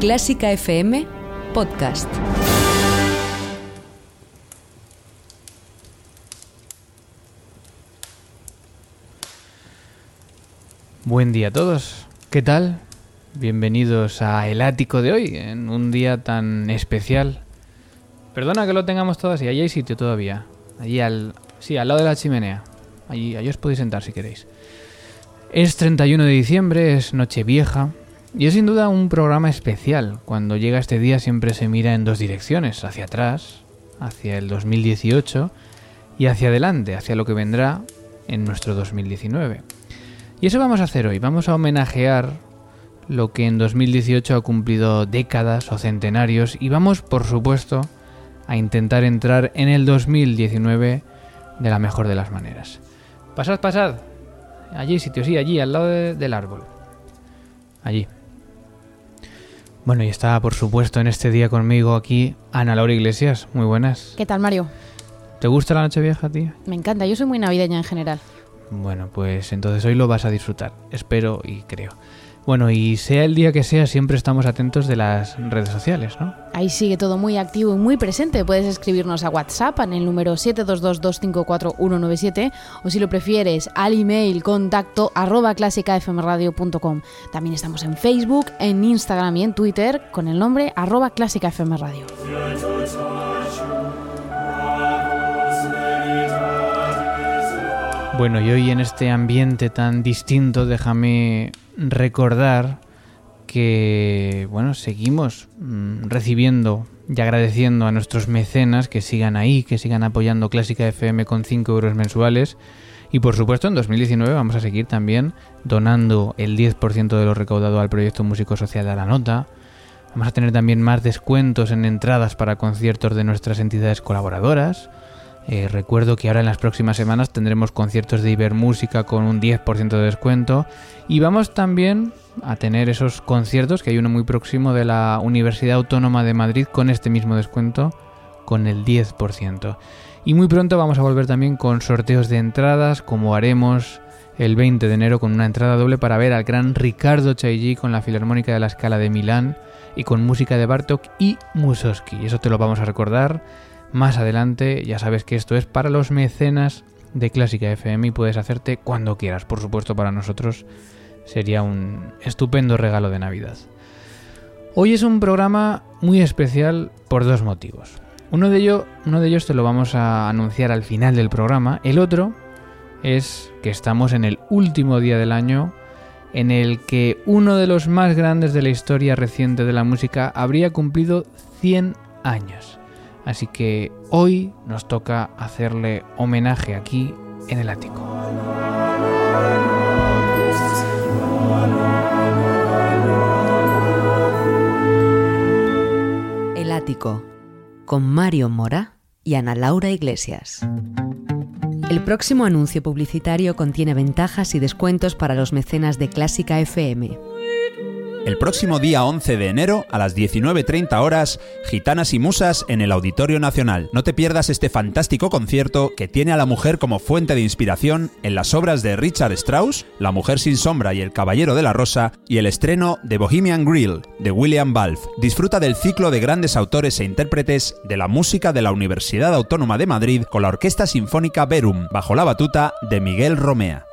Clásica FM Podcast. Buen día a todos. ¿Qué tal? Bienvenidos a El Ático de hoy, en un día tan especial. Perdona que lo tengamos todo así, allí hay sitio todavía. Allí al... Sí, al lado de la chimenea. Allí, allí os podéis sentar si queréis. Es 31 de diciembre, es Nochevieja, y es sin duda un programa especial. Cuando llega este día siempre se mira en dos direcciones, hacia atrás, hacia el 2018, y hacia adelante, hacia lo que vendrá en nuestro 2019. Y eso vamos a hacer hoy, vamos a homenajear lo que en 2018 ha cumplido décadas o centenarios y vamos, por supuesto, a intentar entrar en el 2019 de la mejor de las maneras. Pasad, pasad. Allí sitio, sí, allí, al lado de- del árbol. Allí. Bueno, y está, por supuesto, en este día conmigo aquí Ana Laura Iglesias. Muy buenas. ¿Qué tal, Mario? ¿Te gusta la noche vieja, tía? Me encanta, yo soy muy navideña en general. Bueno, pues entonces hoy lo vas a disfrutar, espero y creo. Bueno, y sea el día que sea, siempre estamos atentos de las redes sociales, ¿no? Ahí sigue todo muy activo y muy presente. Puedes escribirnos a WhatsApp en el número 722254197 o si lo prefieres al email contacto arroba clásicafmradio.com. También estamos en Facebook, en Instagram y en Twitter con el nombre arroba clásicafmradio. Bueno, y hoy en este ambiente tan distinto, déjame recordar que, bueno, seguimos mm, recibiendo y agradeciendo a nuestros mecenas que sigan ahí, que sigan apoyando Clásica FM con 5 euros mensuales. Y por supuesto, en 2019 vamos a seguir también donando el 10% de lo recaudado al proyecto Músico Social de la Nota. Vamos a tener también más descuentos en entradas para conciertos de nuestras entidades colaboradoras. Eh, recuerdo que ahora en las próximas semanas tendremos conciertos de Ibermúsica con un 10% de descuento y vamos también a tener esos conciertos, que hay uno muy próximo de la Universidad Autónoma de Madrid con este mismo descuento, con el 10%. Y muy pronto vamos a volver también con sorteos de entradas, como haremos el 20 de enero con una entrada doble para ver al gran Ricardo Chailly con la Filarmónica de la Scala de Milán y con música de Bartok y Mussorgsky. Y eso te lo vamos a recordar más adelante. Ya sabes que esto es para los mecenas de Clásica FM y puedes hacerte cuando quieras. Por supuesto, para nosotros sería un estupendo regalo de Navidad. Hoy es un programa muy especial por dos motivos. Uno de, uno de ellos te lo vamos a anunciar al final del programa. El otro es que estamos en el último día del año en el que uno de los más grandes de la historia reciente de la música habría cumplido 100 años. Así que hoy nos toca hacerle homenaje aquí en el ático. El Ático, con Mario Mora y Ana Laura Iglesias. El próximo anuncio publicitario contiene ventajas y descuentos para los mecenas de Clásica FM. El próximo día 11 de enero, a las 19.30 horas, Gitanas y Musas en el Auditorio Nacional. No te pierdas este fantástico concierto que tiene a la mujer como fuente de inspiración en las obras de Richard Strauss, La mujer sin sombra y El caballero de la rosa, y el estreno de Bohemian Grill, de William Balfe. Disfruta del ciclo de grandes autores e intérpretes de la música de la Universidad Autónoma de Madrid con la Orquesta Sinfónica Verum, bajo la batuta de Miguel Romea.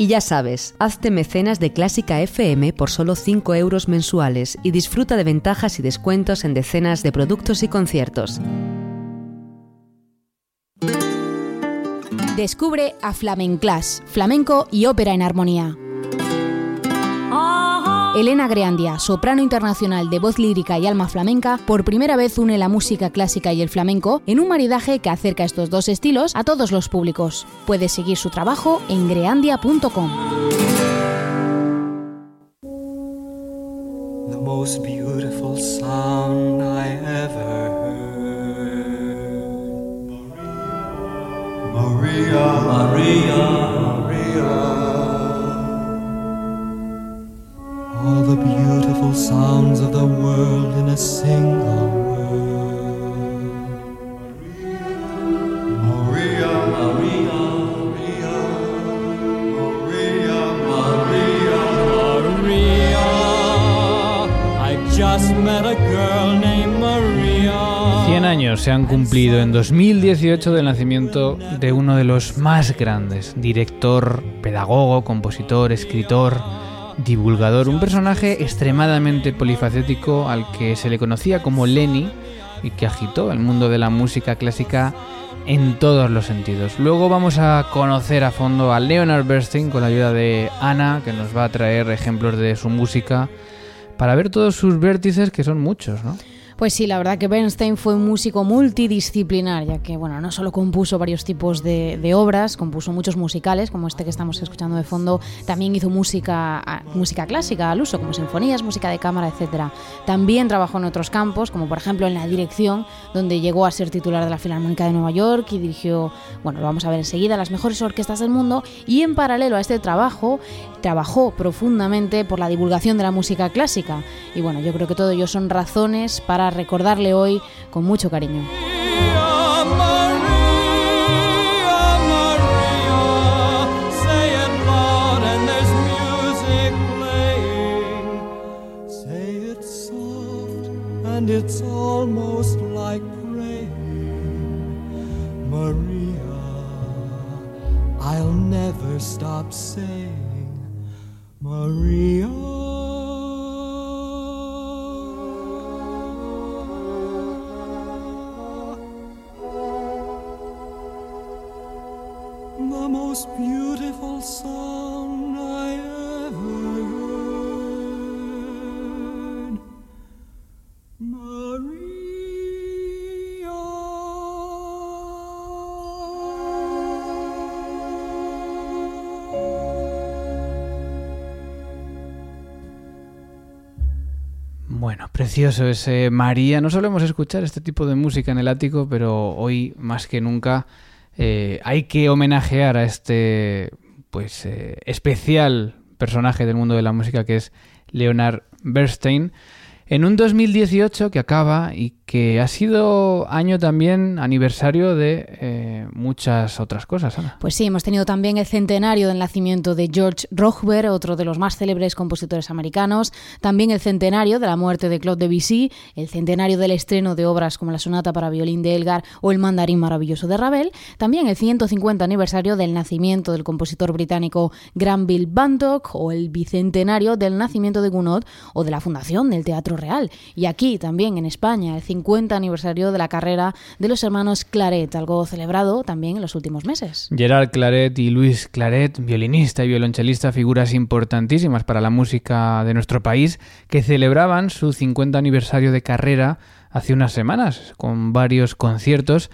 Y ya sabes, hazte mecenas de Clásica FM por solo 5 euros mensuales y disfruta de ventajas y descuentos en decenas de productos y conciertos. Descubre a Flamenclass, flamenco y ópera en armonía. Elena Greandia, soprano internacional de voz lírica y alma flamenca, por primera vez une la música clásica y el flamenco en un maridaje que acerca estos dos estilos a todos los públicos. Puedes seguir su trabajo en greandia.com. han cumplido en 2018 del nacimiento de uno de los más grandes, director, pedagogo, compositor, escritor, divulgador, un personaje extremadamente polifacético al que se le conocía como Lenny y que agitó el mundo de la música clásica en todos los sentidos. Luego vamos a conocer a fondo a Leonard Bernstein con la ayuda de Ana, que nos va a traer ejemplos de su música para ver todos sus vértices, que son muchos, ¿no? Pues sí, la verdad que Bernstein fue un músico multidisciplinar, ya que bueno, no solo compuso varios tipos de, de, obras, compuso muchos musicales, como este que estamos escuchando de fondo, también hizo música, música clásica al uso, como sinfonías, música de cámara, etc. También trabajó en otros campos, como por ejemplo en la dirección, donde llegó a ser titular de la Filarmónica de Nueva York y dirigió, bueno, lo vamos a ver enseguida, las mejores orquestas del mundo, y en paralelo a este trabajo, trabajó profundamente por la divulgación de la música clásica. Y bueno, yo creo que todo ello son razones para recordarle hoy con mucho cariño. It's almost like praying, Maria. I'll never stop saying, Maria. Beautiful song I. Bueno, precioso ese María. No solemos escuchar este tipo de música en el ático, pero hoy más que nunca eh, hay que homenajear a este pues eh, especial personaje del mundo de la música que es Leonard Bernstein. En un 2018 que acaba y que ha sido año también aniversario de eh, muchas otras cosas. Ana. Pues sí, hemos tenido también el centenario del nacimiento de George Rochber, otro de los más célebres compositores americanos, también el centenario de la muerte de Claude Debussy, el centenario del estreno de obras como la sonata para violín de Elgar o el mandarín maravilloso de Ravel, también el 150 aniversario del nacimiento del compositor británico Granville Bantock o el bicentenario del nacimiento de Gounod o de la fundación del Teatro Real. Y aquí también en España el 50 aniversario de la carrera de los hermanos Claret, algo celebrado también en los últimos meses. Gerard Claret y Luis Claret, violinista y violonchelista, figuras importantísimas para la música de nuestro país, que celebraban su 50 aniversario de carrera hace unas semanas, con varios conciertos.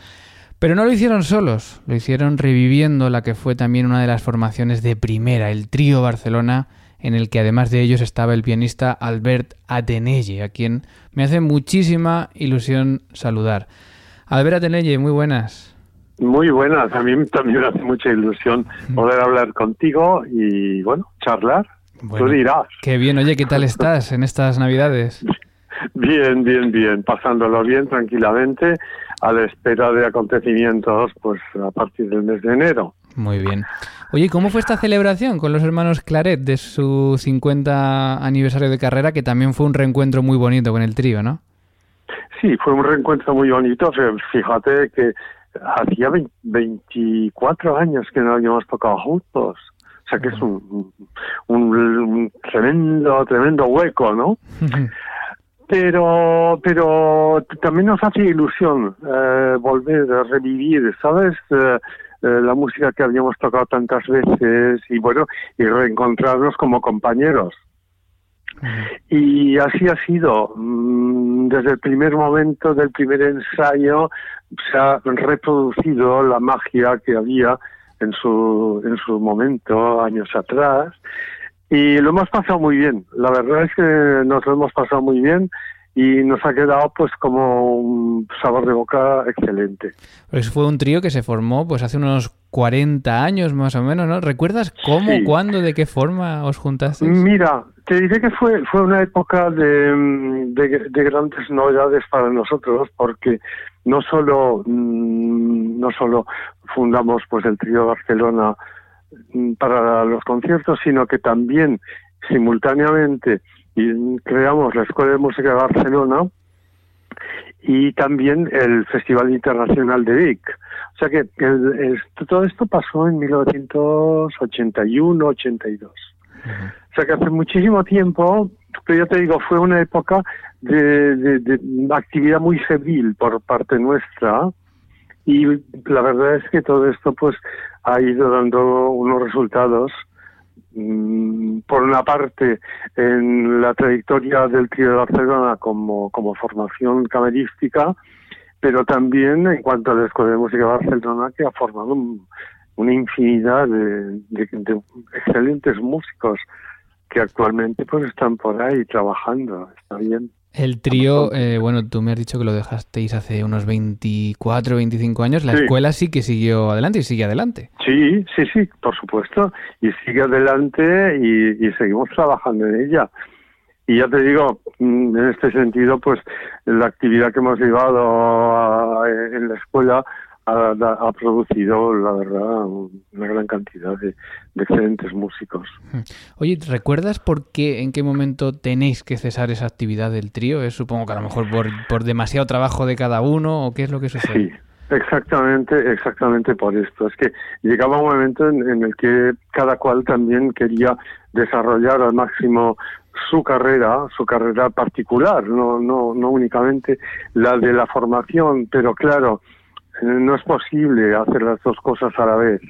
Pero no lo hicieron solos, lo hicieron reviviendo la que fue también una de las formaciones de primera, el trío Barcelona, en el que además de ellos estaba el pianista Albert Atenelle, a quien me hace muchísima ilusión saludar. Albert Atenelle, muy buenas. Muy buenas, a mí también me hace mucha ilusión poder hablar contigo y, bueno, charlar. Bueno, Tú dirás. Qué bien, oye, ¿qué tal estás en estas Navidades? Bien, bien, bien, pasándolo bien, tranquilamente, a la espera de acontecimientos, pues a partir del mes de enero. Muy bien. Oye, ¿cómo fue esta celebración con los hermanos Claret de su 50 aniversario de carrera, que también fue un reencuentro muy bonito con el trío, ¿no? Sí, fue un reencuentro muy bonito. Fíjate que hacía 24 años que no habíamos tocado juntos. O sea que es un, un, un tremendo, tremendo hueco, ¿no? pero pero también nos hace ilusión eh, volver a revivir, ¿sabes? Eh, eh, la música que habíamos tocado tantas veces y bueno, y reencontrarnos como compañeros. Y así ha sido. Mm, Desde el primer momento del primer ensayo se ha reproducido la magia que había en su, en su momento, años atrás. y lo hemos pasado muy bien. La verdad es que nos lo hemos pasado muy bien y nos ha quedado pues como un sabor de boca excelente. Pues fue un trío que se formó pues hace unos 40 años más o menos, ¿no? ¿Recuerdas cómo, cuándo, de qué forma os juntasteis? Mira, te diré que fue fue una época de, de, grandes novedades para nosotros porque no solo mm, no solo fundamos pues el trío Barcelona mm, para los conciertos, sino que también simultáneamente y creamos la Escuela de Música de Barcelona y también el Festival Internacional de Vic. O sea que todo esto pasó en 1981-82. O sea que hace muchísimo tiempo, pero yo te digo, fue una época de, actividad muy febril por parte nuestra y la verdad es que todo esto pues ha ido dando unos resultados por una parte, en la trayectoria del trío de Barcelona como, como formación camerística, pero también en cuanto a la Escuela de Música de Barcelona, que ha formado una infinidad de, de, excelentes músicos que actualmente pues están por ahí trabajando. Está bien. El trío, eh, bueno, tú me has dicho que lo dejasteis hace unos 24, 25 años. La escuela sí que siguió adelante y sigue adelante. Sí, sí, sí, por supuesto. Y sigue adelante y, y seguimos trabajando en ella. Y ya te digo, mm, en este sentido, pues la actividad que hemos llevado en la escuela ha, producido, la verdad, una gran cantidad de, excelentes músicos. Hmm. Oye, ¿recuerdas por qué, en qué momento tenéis que cesar esa actividad del trío? ¿Es, supongo que a lo mejor por, por demasiado trabajo de cada uno o qué es lo que sucede? Sí. Exactamente, exactamente por esto. Es que llegaba un momento en, el que cada cual también quería desarrollar al máximo su carrera, su carrera particular, no, no, no únicamente la de la formación, pero claro, no es posible hacer las dos cosas a la vez.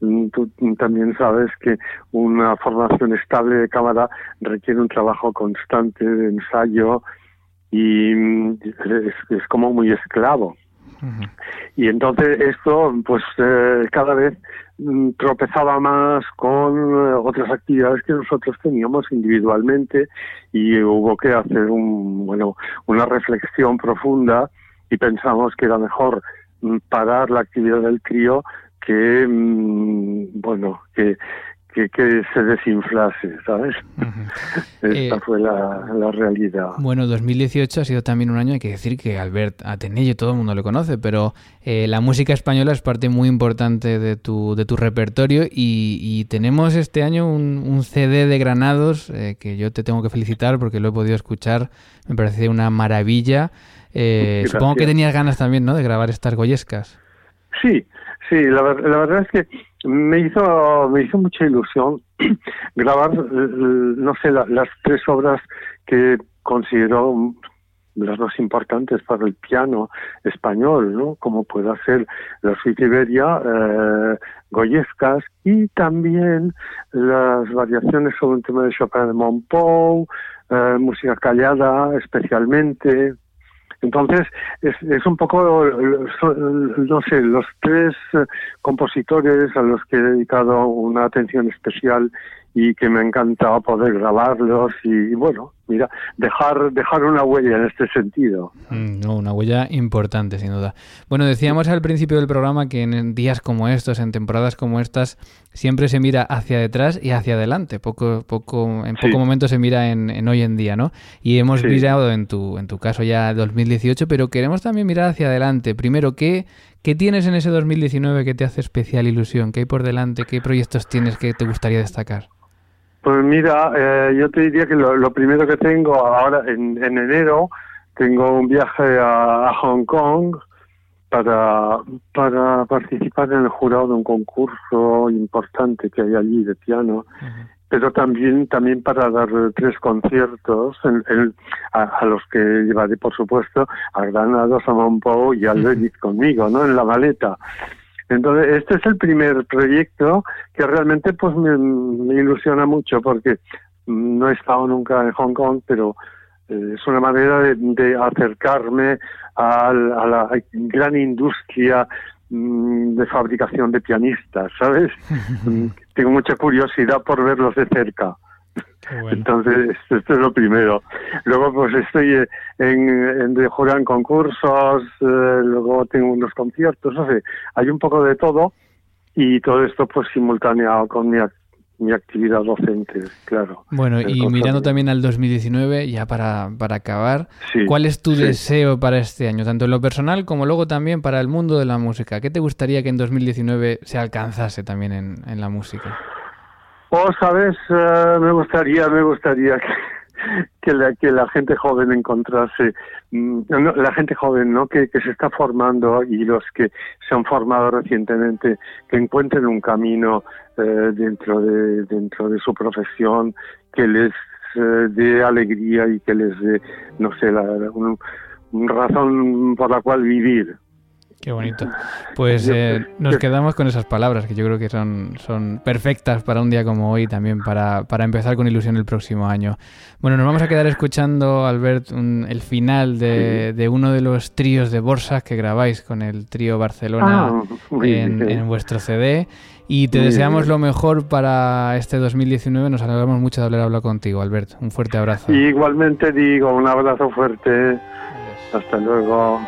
Mm, tú también sabes que una formación estable de cámara requiere un trabajo constante de ensayo y mm, es, como muy esclavo. Y entonces esto, pues eh, cada vez mm, tropezaba más con eh, otras actividades que nosotros teníamos individualmente y hubo que hacer un, bueno, una reflexión profunda y pensamos que era mejor parar la actividad del crío que, mm, bueno, que, que, se desinflase, ¿sabes? Esta eh, fue la, la, realidad. Bueno, 2018 ha sido también un año, hay que decir que Albert Atenello todo el mundo lo conoce, pero eh, la música española es parte muy importante de tu, de tu repertorio y, tenemos este año un, un CD de Granados eh, que yo te tengo que felicitar porque lo he podido escuchar, me parece una maravilla. Eh, supongo que tenías ganas también, ¿no?, de grabar estas goyescas. Sí, sí, la, verdad es que me hizo, me hizo mucha ilusión grabar, no sé, las tres obras que considero las más importantes para el piano español, ¿no? Como puede ser la suite Iberia, eh, goyescas y también las variaciones sobre un tema de Chopin de Montpau, eh, música callada especialmente, entonces, es, es un poco, no sé, los tres compositores a los que he dedicado una atención especial y que me ha encantado poder grabarlos y, bueno, mira, dejar, dejar una huella en este sentido. Mm, no, una huella importante, sin duda. Bueno, decíamos al principio del programa que en días como estos, en temporadas como estas, siempre se mira hacia detrás y hacia adelante. Poco, poco, en poco momento se mira en, hoy en día, ¿no? Y hemos mirado en tu, en tu caso ya 2018, pero queremos también mirar hacia adelante. Primero, ¿qué, ¿qué tienes en ese 2019 que te hace especial ilusión? ¿Qué hay por delante? ¿Qué proyectos tienes que te gustaría destacar? Pues mira, eh, yo te diría que lo, primero que tengo ahora en, enero, tengo un viaje a, Hong Kong para, para participar en el jurado de un concurso importante que hay allí de piano, pero también también para dar tres conciertos a, los que llevaré, por supuesto, a Granados, a Monpou y a Levis conmigo, ¿no? En la maleta. Entonces, este es el primer proyecto que realmente pues me, ilusiona mucho porque no he estado nunca en Hong Kong, pero eh, es una manera de, acercarme a, la gran industria mm, de fabricación de pianistas, ¿sabes? Tengo mucha curiosidad por verlos de cerca. Entonces, esto es lo primero. Luego, pues estoy eh, en, en de jugar en concursos, eh, luego tengo unos conciertos, no sé, hay un poco de todo y todo esto pues simultaneado con mi, mi actividad docente, claro. Bueno, y mirando también al 2019, ya para, para acabar, Sí, ¿cuál es tu sí. deseo para este año, tanto en lo personal como luego también para el mundo de la música? ¿Qué te gustaría que en 2019 se alcanzase también en, en la música? Oh, sabes, Eh, me gustaría, me gustaría que, que, la, que la gente joven encontrase, mm, no, la gente joven, ¿no? Que, que se está formando y los que se han formado recientemente, que encuentren un camino eh, dentro de dentro de su profesión que les eh, dé alegría y que les dé, no sé, la, un- razón por la cual vivir. Qué bonito. Pues eh, nos quedamos con esas palabras que yo creo que son, son perfectas para un día como hoy también para, para empezar con ilusión el próximo año. Bueno, nos vamos a quedar escuchando, Albert, un- el final de, de uno de los tríos de Borsa que grabáis con el trío Barcelona Ah, en, en vuestro CD. Y te deseamos lo mejor para este 2019. Nos alegramos mucho de haber hablado contigo, Albert. Un fuerte abrazo. Y igualmente digo un abrazo fuerte. Hasta luego.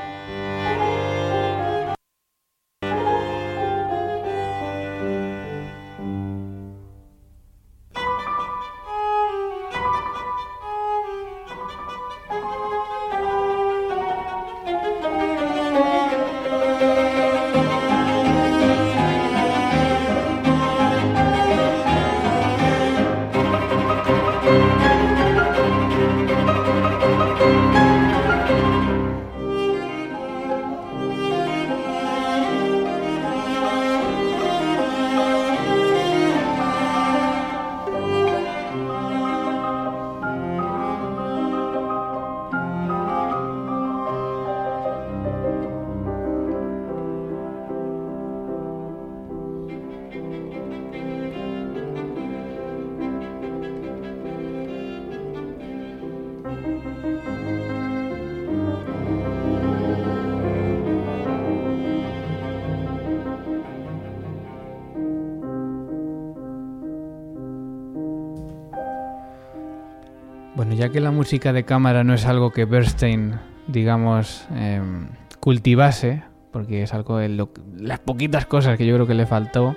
Ya que la música de cámara no es algo que Bernstein, digamos, em, cultivase, porque es algo de lo- las poquitas cosas que yo creo que le faltó,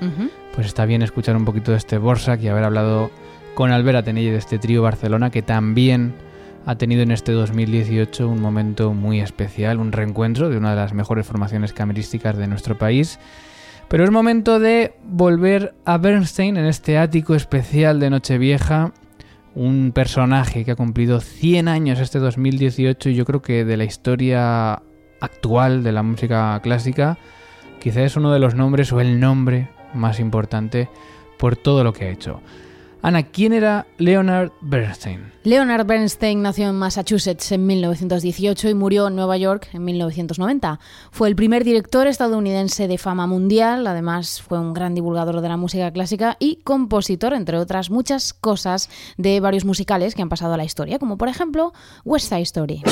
pues está bien escuchar un poquito de este Borsak y haber hablado con Albert Atenelle de este trío Barcelona que también ha tenido en este 2018 un momento muy especial, un reencuentro de una de las mejores formaciones camerísticas de nuestro país. Pero es momento de volver a Bernstein en este ático especial de Nochevieja, un personaje que ha cumplido 100 años este 2018 y yo creo que de la historia actual de la música clásica, quizá es uno de los nombres o el nombre más importante por todo lo que ha hecho. Ana, ¿quién era Leonard Bernstein? Leonard Bernstein nació en Massachusetts en 1918 y murió en Nueva York en 1990. Fue el primer director estadounidense de fama mundial, además fue un gran divulgador de la música clásica y compositor, entre otras muchas cosas, de varios musicales que han pasado a la historia, como por ejemplo West Side Story.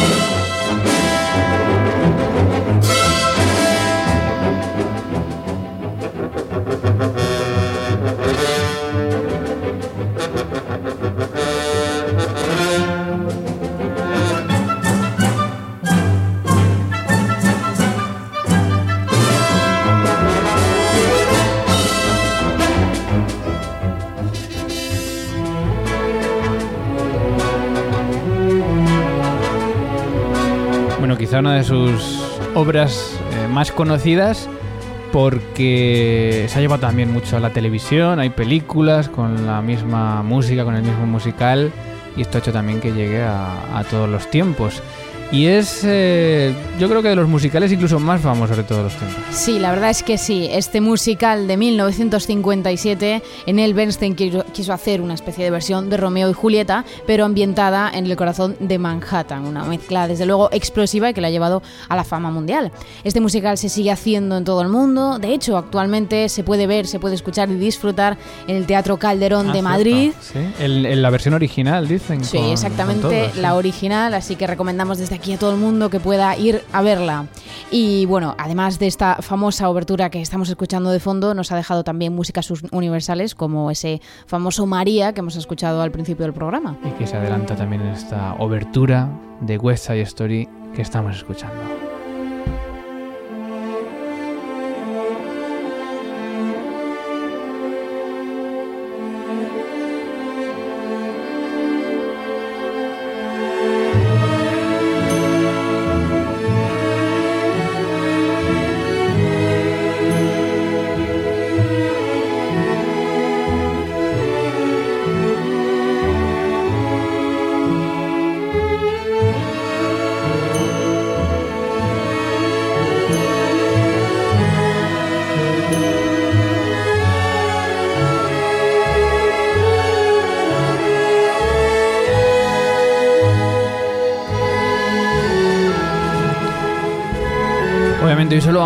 Quizá una de sus obras eh, más conocidas porque se ha llevado también mucho a la televisión, hay películas con la misma música, con el mismo musical y esto ha hecho también que llegue a, a todos los tiempos. Y es, eh, yo creo que de los musicales incluso más famosos de todos los tiempos. Sí, la verdad es que sí. Este musical de 1957, en el Bernstein quiso, hacer una especie de versión de Romeo y Julieta, pero ambientada en el corazón de Manhattan. Una mezcla, desde luego, explosiva y que la ha llevado a la fama mundial. Este musical se sigue haciendo en todo el mundo. De hecho, actualmente se puede ver, se puede escuchar y disfrutar en el Teatro Calderón Ah, de cierto. Madrid. Sí, el- la versión original, dicen. Sí, con- exactamente la original, así que recomendamos desde aquí aquí a todo el mundo que pueda ir a verla. Y bueno, además de esta famosa obertura que estamos escuchando de fondo, nos ha dejado también músicas universales como ese famoso María que hemos escuchado al principio del programa. Y que se adelanta también en esta obertura de West Side Story que estamos escuchando.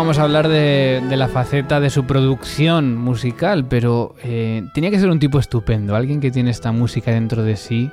Vamos a hablar de, la faceta de su producción musical, pero eh, tenía que ser un tipo estupendo, alguien que tiene esta música dentro de sí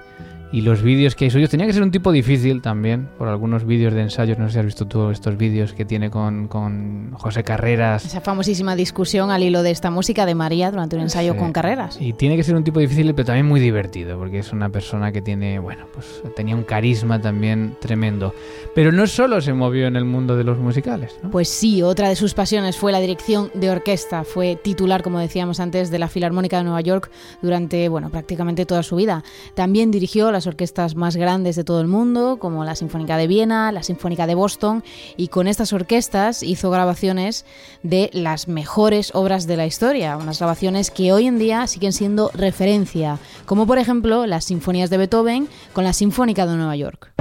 y los vídeos que hay suyos. Tenía que ser un tipo difícil también, por algunos vídeos de ensayos. No sé si has visto tú estos vídeos que tiene con, con José Carreras. Esa famosísima discusión al hilo de esta música de María durante un ensayo con Carreras. Y tiene que ser un tipo difícil, pero también muy divertido, porque es una persona que tiene, bueno, pues tenía un carisma también tremendo. Pero no solo se movió en el mundo de los musicales. ¿no? Pues sí, otra de sus pasiones fue la dirección de orquesta. Fue titular, como decíamos antes, de la Filarmónica de Nueva York durante, bueno, prácticamente toda su vida. También dirigió la orquestas más grandes de todo el mundo, como la Sinfónica de Viena, la Sinfónica de Boston, y con estas orquestas hizo grabaciones de las mejores obras de la historia, unas grabaciones que hoy en día siguen siendo referencia, como por ejemplo las sinfonías de Beethoven con la Sinfónica de Nueva York.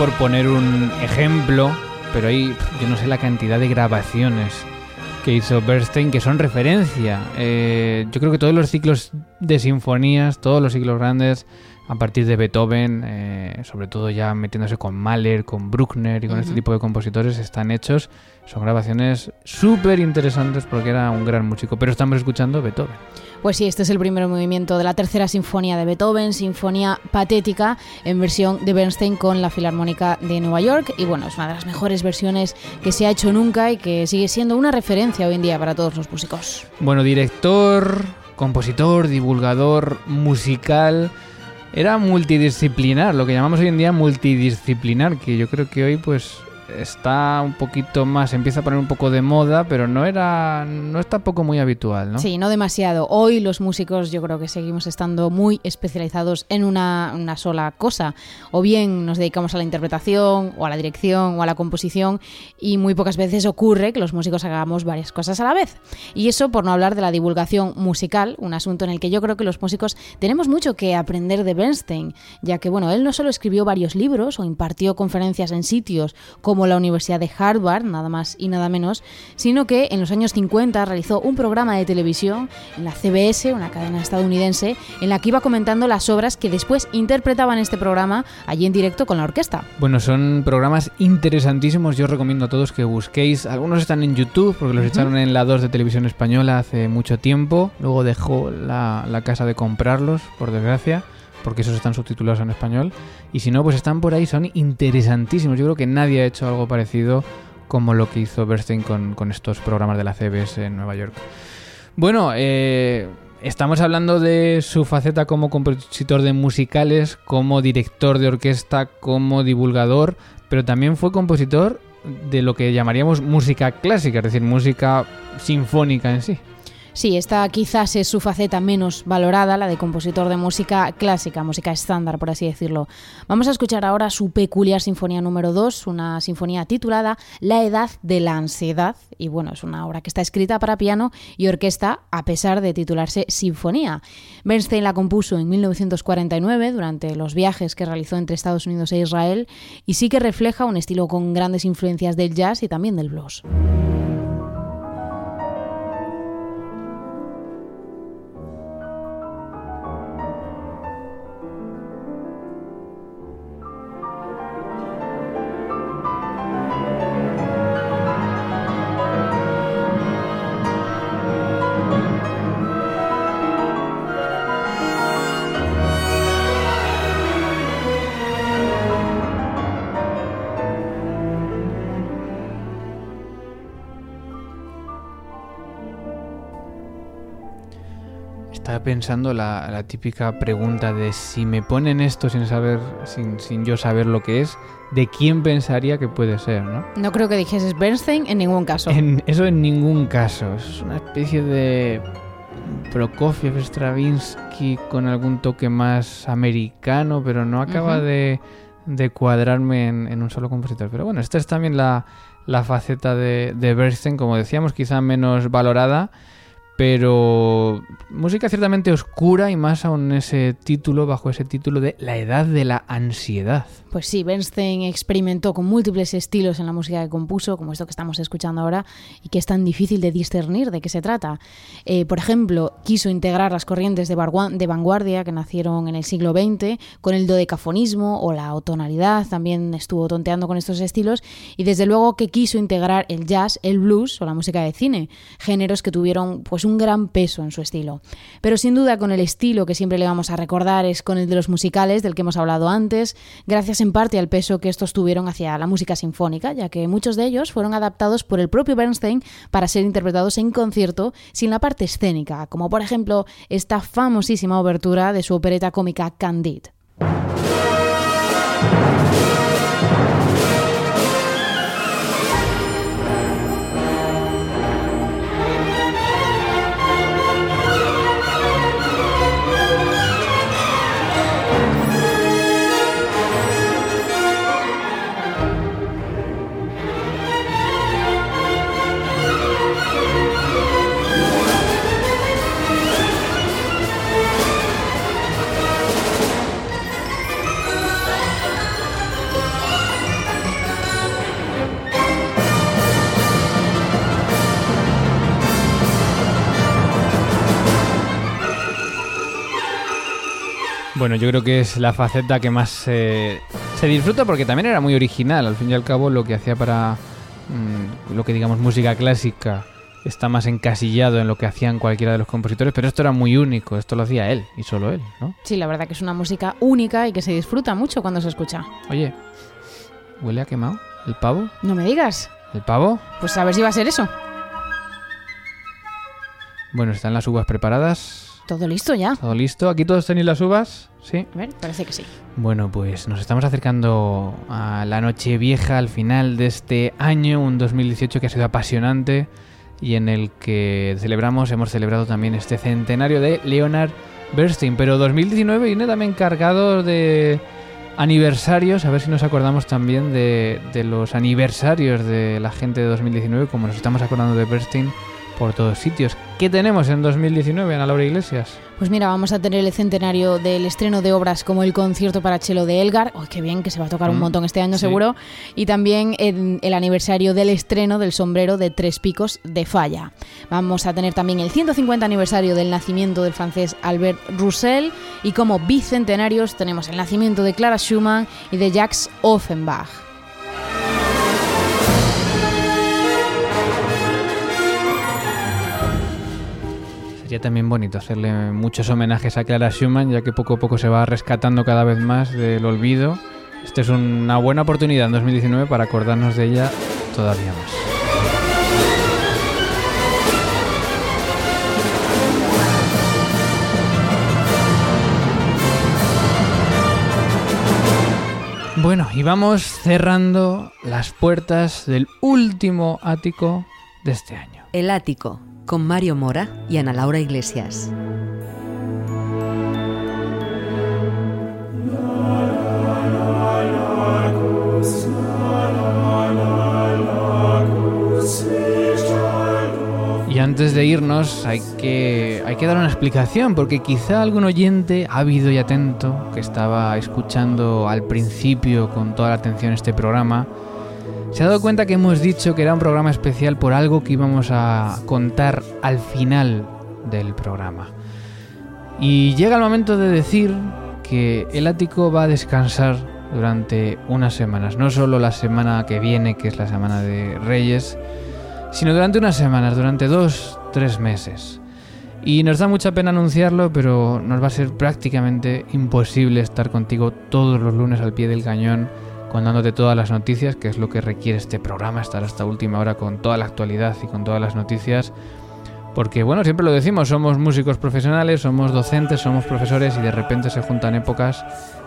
Por poner un ejemplo, pero hay, yo no sé la cantidad de grabaciones que hizo Bernstein que son referencia. Eh, yo creo que todos los ciclos de sinfonías, todos los ciclos grandes, a partir de Beethoven, eh, sobre todo ya metiéndose con Mahler, con Bruckner y con este tipo de compositores, están hechos. Son grabaciones súper interesantes porque era un gran músico. Pero estamos escuchando Beethoven. Pues sí, este es el primer movimiento de la tercera sinfonía de Beethoven, sinfonía patética en versión de Bernstein con la Filarmónica de Nueva York. Y bueno, es una de las mejores versiones que se ha hecho nunca y que sigue siendo una referencia hoy en día para todos los músicos. Bueno, director, compositor, divulgador musical. Era multidisciplinar, lo que llamamos hoy en día multidisciplinar, que yo creo que hoy pues está un poquito más, empieza a poner un poco de moda, pero no era, no es tampoco muy habitual, ¿no? Sí, no demasiado. Hoy los músicos yo creo que seguimos estando muy especializados en una, una sola cosa. O bien nos dedicamos a la interpretación, o a la dirección, o a la composición, y muy pocas veces ocurre que los músicos hagamos varias cosas a la vez. Y eso por no hablar de la divulgación musical, un asunto en el que yo creo que los músicos tenemos mucho que aprender de Bernstein, ya que bueno, él no solo escribió varios libros o impartió conferencias en sitios como la Universidad de Harvard, nada más y nada menos, sino que en los años 50 realizó un programa de televisión en la CBS, una cadena estadounidense, en la que iba comentando las obras que después interpretaban este programa allí en directo con la orquesta. Bueno, son programas interesantísimos, yo recomiendo a todos que busquéis, algunos están en YouTube porque los echaron en la 2 de televisión española hace mucho tiempo, luego dejó la, la casa de comprarlos, por desgracia porque esos están subtitulados en español. Y si no, pues están por ahí, son interesantísimos. Yo creo que nadie ha hecho algo parecido como lo que hizo Bernstein con, estos programas de la CBS en Nueva York. Bueno, eh, estamos hablando de su faceta como compositor de musicales, como director de orquesta, como divulgador, pero también fue compositor de lo que llamaríamos música clásica, es decir, música sinfónica en sí. Sí, esta quizás es su faceta menos valorada, la de compositor de música clásica, música estándar, por así decirlo. Vamos a escuchar ahora su peculiar sinfonía número 2, una sinfonía titulada La Edad de la Ansiedad. Y bueno, es una obra que está escrita para piano y orquesta, a pesar de titularse Sinfonía. Bernstein la compuso en 1949 durante los viajes que realizó entre Estados Unidos e Israel y sí que refleja un estilo con grandes influencias del jazz y también del blues. Pensando la, típica pregunta de si me ponen esto sin saber, sin, yo saber lo que es, ¿de quién pensaría que puede ser, no? No creo que dijeses Bernstein en ningún caso. eso en ningún caso. Es una especie de Prokofiev, Stravinsky con algún toque más americano, pero no acaba de, cuadrarme en, un solo compositor. Pero bueno, esta es también la, faceta de, de Bernstein, como decíamos, quizá menos valorada pero música ciertamente oscura y más aún ese título, bajo ese título de La Edad de la Ansiedad. Pues sí, Bernstein experimentó con múltiples estilos en la música que compuso, como esto que estamos escuchando ahora, y que es tan difícil de discernir de qué se trata. Eh, por ejemplo, quiso integrar las corrientes de, vanguardia que nacieron en el siglo XX con el dodecafonismo o la tonalidad, también estuvo tonteando con estos estilos, y desde luego que quiso integrar el jazz, el blues o la música de cine, géneros que tuvieron pues un un gran peso en su estilo. Pero sin duda con el estilo que siempre le vamos a recordar es con el de los musicales del que hemos hablado antes, gracias en parte al peso que estos tuvieron hacia la música sinfónica, ya que muchos de ellos fueron adaptados por el propio Bernstein para ser interpretados en concierto sin la parte escénica, como por ejemplo esta famosísima obertura de su opereta cómica Candide. Bueno, yo creo que es la faceta que más se disfruta porque también era muy original. Al fin y al cabo, lo que hacía para mm, lo que digamos música clásica está más encasillado en lo que hacían cualquiera de los compositores, pero esto era muy único, esto lo hacía él y solo él, ¿no? Sí, la verdad que es una música única y que se disfruta mucho cuando se escucha. Oye, ¿huele a quemado el pavo? No me digas. ¿El pavo? Pues a ver si va a ser eso. Bueno, están las uvas preparadas. Todo listo ya. Todo listo. ¿Aquí todos tenéis las uvas? Sí. A ver, parece que sí. Bueno, pues nos estamos acercando a la noche vieja, al final de este año, un 2018 que ha sido apasionante y en el que celebramos, hemos celebrado también este centenario de Leonard Bernstein. Pero 2019 viene también cargado de aniversarios, a ver si nos acordamos también de, de los aniversarios de la gente de 2019, como nos estamos acordando de Bernstein por todos sitios. ¿Qué tenemos en 2019, Ana Laura Iglesias? Pues mira, vamos a tener el centenario del estreno de obras como el concierto para chelo de Elgar, oh, qué bien, que se va a tocar un mm, montón este año seguro, y también el aniversario del estreno del sombrero de tres picos de Falla. Vamos a tener también el 150 aniversario del nacimiento del francés Albert Roussel, y como bicentenarios tenemos el nacimiento de Clara Schumann y de Jacques Offenbach. Sería también bonito hacerle muchos homenajes a Clara Schumann, ya que poco a poco se va rescatando cada vez más del olvido. Esta es una buena oportunidad en 2019 para acordarnos de ella todavía más. Bueno, y vamos cerrando las puertas del último ático de este año. El ático con Mario Mora y Ana Laura Iglesias. Y antes de irnos hay que, hay que dar una explicación, porque quizá algún oyente ávido y atento que estaba escuchando al principio con toda la atención este programa, se ha dado cuenta que hemos dicho que era un programa especial por algo que íbamos a contar al final del programa. Y llega el momento de decir que el ático va a descansar durante unas semanas, no solo la semana que viene, que es la semana de Reyes, sino durante unas semanas, durante dos, tres meses. Y nos da mucha pena anunciarlo, pero nos va a ser prácticamente imposible estar contigo todos los lunes al pie del cañón, contándote todas las noticias, que es lo que requiere este programa, estar hasta última hora con toda la actualidad y con todas las noticias. Porque, bueno, siempre lo decimos, somos músicos profesionales, somos docentes, somos profesores y de repente se juntan épocas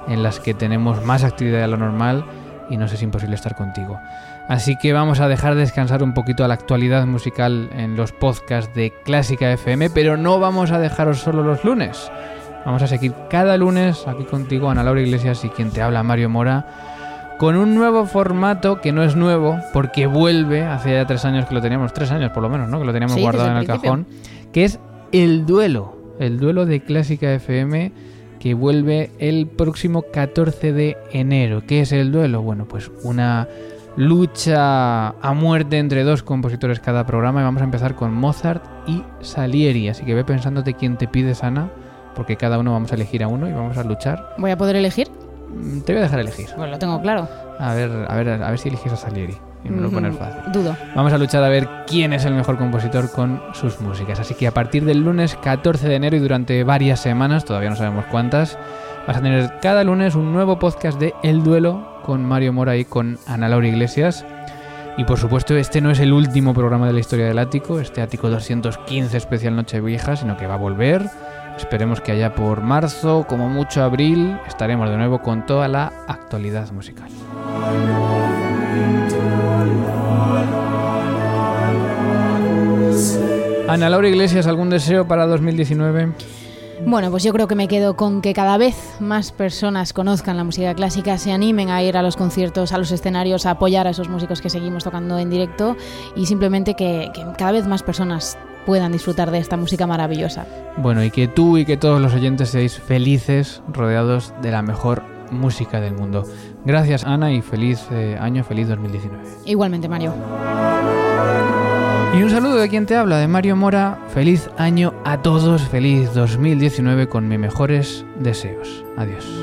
en las que tenemos más actividad de lo normal y nos es imposible estar contigo. Así que vamos a dejar descansar un poquito a la actualidad musical en los podcasts de Clásica FM, pero no vamos a dejaros solo los lunes. Vamos a seguir cada lunes aquí contigo, Ana Laura Iglesias y quien te habla, Mario Mora, con un nuevo formato que no es nuevo, porque vuelve, hace ya tres años que lo teníamos, tres años por lo menos, ¿no? Que lo teníamos Sí, guardado en el el principio. cajón, que es el duelo, el duelo de Clásica FM que vuelve el próximo 14 de enero. ¿Qué es el duelo? Bueno, pues una lucha a muerte entre dos compositores cada programa y vamos a empezar con Mozart y Salieri. Así que ve pensándote quién te pides, Ana, porque cada uno vamos a elegir a uno y vamos a luchar. ¿Voy a poder elegir? Mm, Te voy a dejar elegir. Bueno, lo tengo claro. A ver, a ver, a ver si eliges a Salieri. Y me lo pones fácil. Dudo. Vamos a luchar a ver quién es el mejor compositor con sus músicas. Así que a partir del lunes 14 de enero y durante varias semanas, todavía no sabemos cuántas, vas a tener cada lunes un nuevo podcast de El Duelo con Mario Mora y con Ana Laura Iglesias. Y por supuesto, este no es el último programa de la historia del ático, este ático 215 especial Nochevieja, sino que va a volver. Esperemos que allá por marzo, como mucho abril, estaremos de nuevo con toda la actualidad musical. Ana Laura Iglesias, ¿algún deseo para 2019? Bueno, pues yo creo que me quedo con que cada vez más personas conozcan la música clásica, se animen a ir a los conciertos, a los escenarios, a apoyar a esos músicos que seguimos tocando en directo y simplemente que, que cada vez más personas puedan disfrutar de esta música maravillosa. Bueno, y que tú y que todos los oyentes seáis felices, rodeados de la mejor música del mundo. Gracias Ana y feliz eh, año, feliz 2019. Igualmente, Mario. Y un saludo de quien te habla, de Mario Mora. Feliz año a todos, feliz 2019 con mis mejores deseos. Adiós.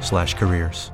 slash careers.